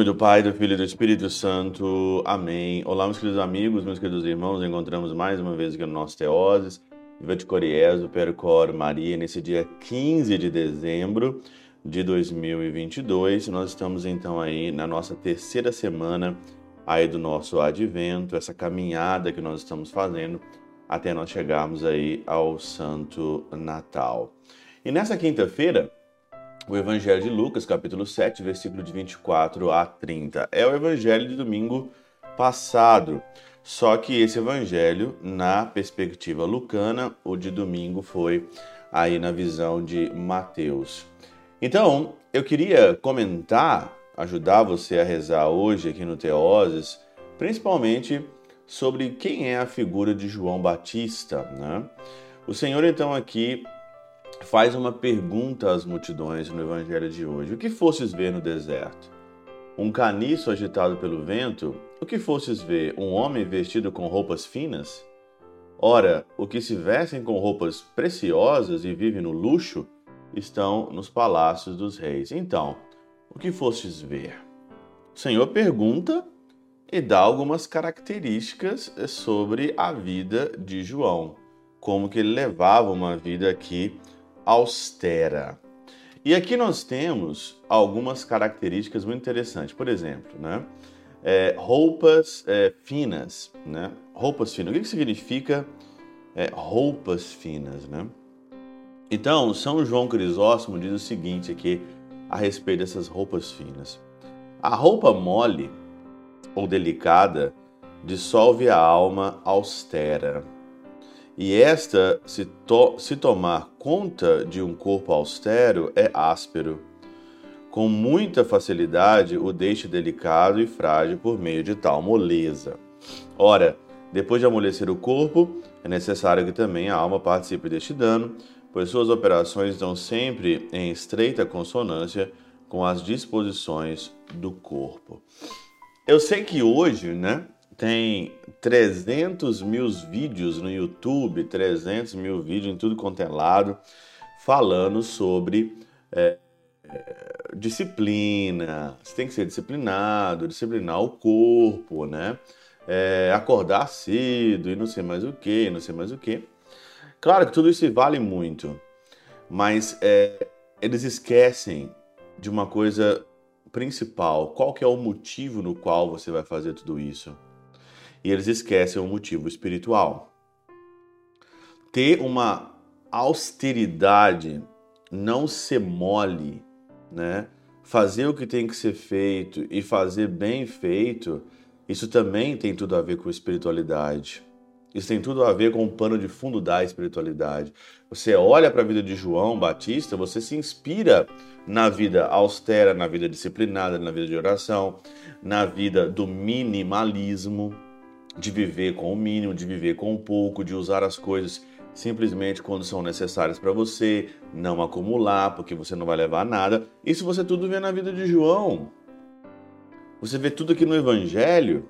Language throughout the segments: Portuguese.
nome do Pai, do Filho e do Espírito Santo. Amém. Olá, meus queridos amigos, meus queridos irmãos. Encontramos mais uma vez aqui no nosso Teoses. Viva Percor Maria, nesse dia 15 de dezembro de 2022. Nós estamos então aí na nossa terceira semana aí do nosso advento, essa caminhada que nós estamos fazendo até nós chegarmos aí ao Santo Natal. E nessa quinta-feira, o Evangelho de Lucas, capítulo 7, versículo de 24 a 30. É o Evangelho de domingo passado. Só que esse evangelho, na perspectiva lucana, o de domingo foi aí na visão de Mateus. Então, eu queria comentar, ajudar você a rezar hoje aqui no Teoses, principalmente sobre quem é a figura de João Batista. Né? O Senhor, então, aqui faz uma pergunta às multidões no Evangelho de hoje: O que fostes ver no deserto? Um caniço agitado pelo vento? O que fostes ver? Um homem vestido com roupas finas? Ora, o que se vestem com roupas preciosas e vivem no luxo estão nos palácios dos reis. Então, o que fostes ver? O Senhor pergunta e dá algumas características sobre a vida de João, como que ele levava uma vida aqui austera. E aqui nós temos algumas características muito interessantes. Por exemplo, né? É, roupas é, finas, né? Roupas finas. O que, que significa é, roupas finas, né? Então, São João Crisóstomo diz o seguinte aqui a respeito dessas roupas finas. A roupa mole ou delicada dissolve a alma austera e esta, se, to se tomar conta de um corpo austero, é áspero. Com muita facilidade o deixa delicado e frágil por meio de tal moleza. Ora, depois de amolecer o corpo, é necessário que também a alma participe deste dano, pois suas operações estão sempre em estreita consonância com as disposições do corpo. Eu sei que hoje, né, tem 300 mil vídeos no YouTube, 300 mil vídeos em tudo quanto é lado, falando sobre é, é, disciplina. Você tem que ser disciplinado, disciplinar o corpo, né? É, acordar cedo e não sei mais o que, não sei mais o que. Claro que tudo isso vale muito, mas é, eles esquecem de uma coisa principal. Qual que é o motivo no qual você vai fazer tudo isso? E eles esquecem o motivo espiritual. Ter uma austeridade, não ser mole, né? Fazer o que tem que ser feito e fazer bem feito, isso também tem tudo a ver com espiritualidade. Isso tem tudo a ver com o pano de fundo da espiritualidade. Você olha para a vida de João Batista, você se inspira na vida austera, na vida disciplinada, na vida de oração, na vida do minimalismo, de viver com o mínimo, de viver com o pouco, de usar as coisas simplesmente quando são necessárias para você, não acumular, porque você não vai levar nada. Isso você tudo vê na vida de João. Você vê tudo aqui no Evangelho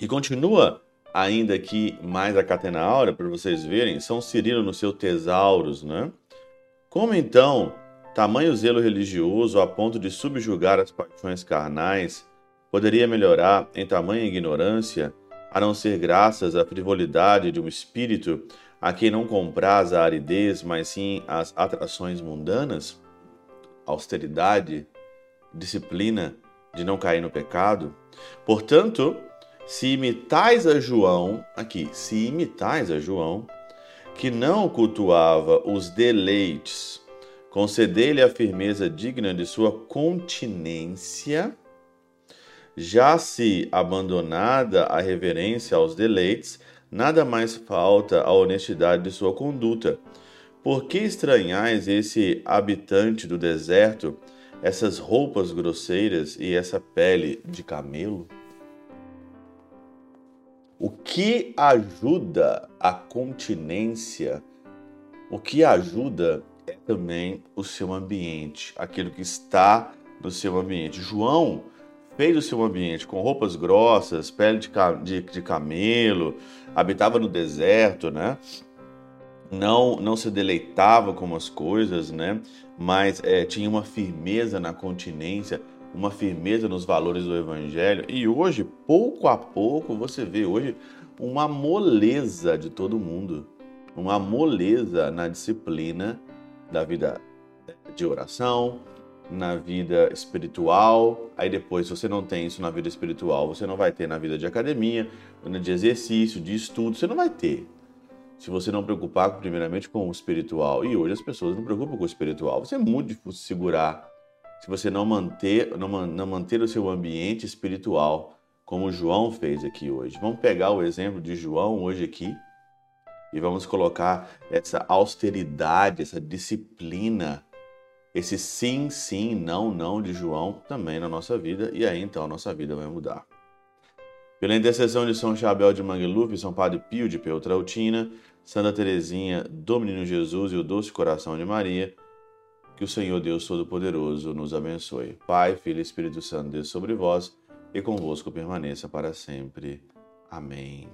e continua ainda aqui mais a catena áurea para vocês verem, São Cirilo no seu Tesauros, né? Como então tamanho zelo religioso a ponto de subjugar as paixões carnais poderia melhorar em tamanha ignorância a não ser graças à frivolidade de um espírito a quem não compraz a aridez, mas sim as atrações mundanas? Austeridade, disciplina de não cair no pecado? Portanto, se imitais a João, aqui, se imitais a João, que não cultuava os deleites, concedei-lhe a firmeza digna de sua continência já se abandonada a reverência aos deleites, nada mais falta à honestidade de sua conduta. Por que estranhais esse habitante do deserto, essas roupas grosseiras e essa pele de camelo? O que ajuda a continência, o que ajuda é também o seu ambiente, aquilo que está no seu ambiente. João fez o seu ambiente com roupas grossas, pele de, de, de camelo, habitava no deserto, né? Não, não se deleitava com as coisas, né? Mas é, tinha uma firmeza na continência, uma firmeza nos valores do Evangelho. E hoje, pouco a pouco, você vê hoje uma moleza de todo mundo, uma moleza na disciplina da vida de oração, na vida espiritual. Aí depois, se você não tem isso na vida espiritual, você não vai ter na vida de academia, de exercício, de estudo, você não vai ter. Se você não preocupar primeiramente com o espiritual. E hoje as pessoas não preocupam com o espiritual. Você é muito difícil segurar se você não manter, não, não manter o seu ambiente espiritual, como João fez aqui hoje. Vamos pegar o exemplo de João hoje aqui e vamos colocar essa austeridade, essa disciplina esse sim, sim, não, não de João também na nossa vida, e aí então a nossa vida vai mudar. Pela intercessão de São Chabel de Mangluf, São Padre Pio de Peltrautina, Santa Teresinha, do Menino Jesus e o Doce Coração de Maria, que o Senhor Deus Todo-Poderoso nos abençoe. Pai, Filho e Espírito Santo, Deus sobre vós e convosco permaneça para sempre. Amém.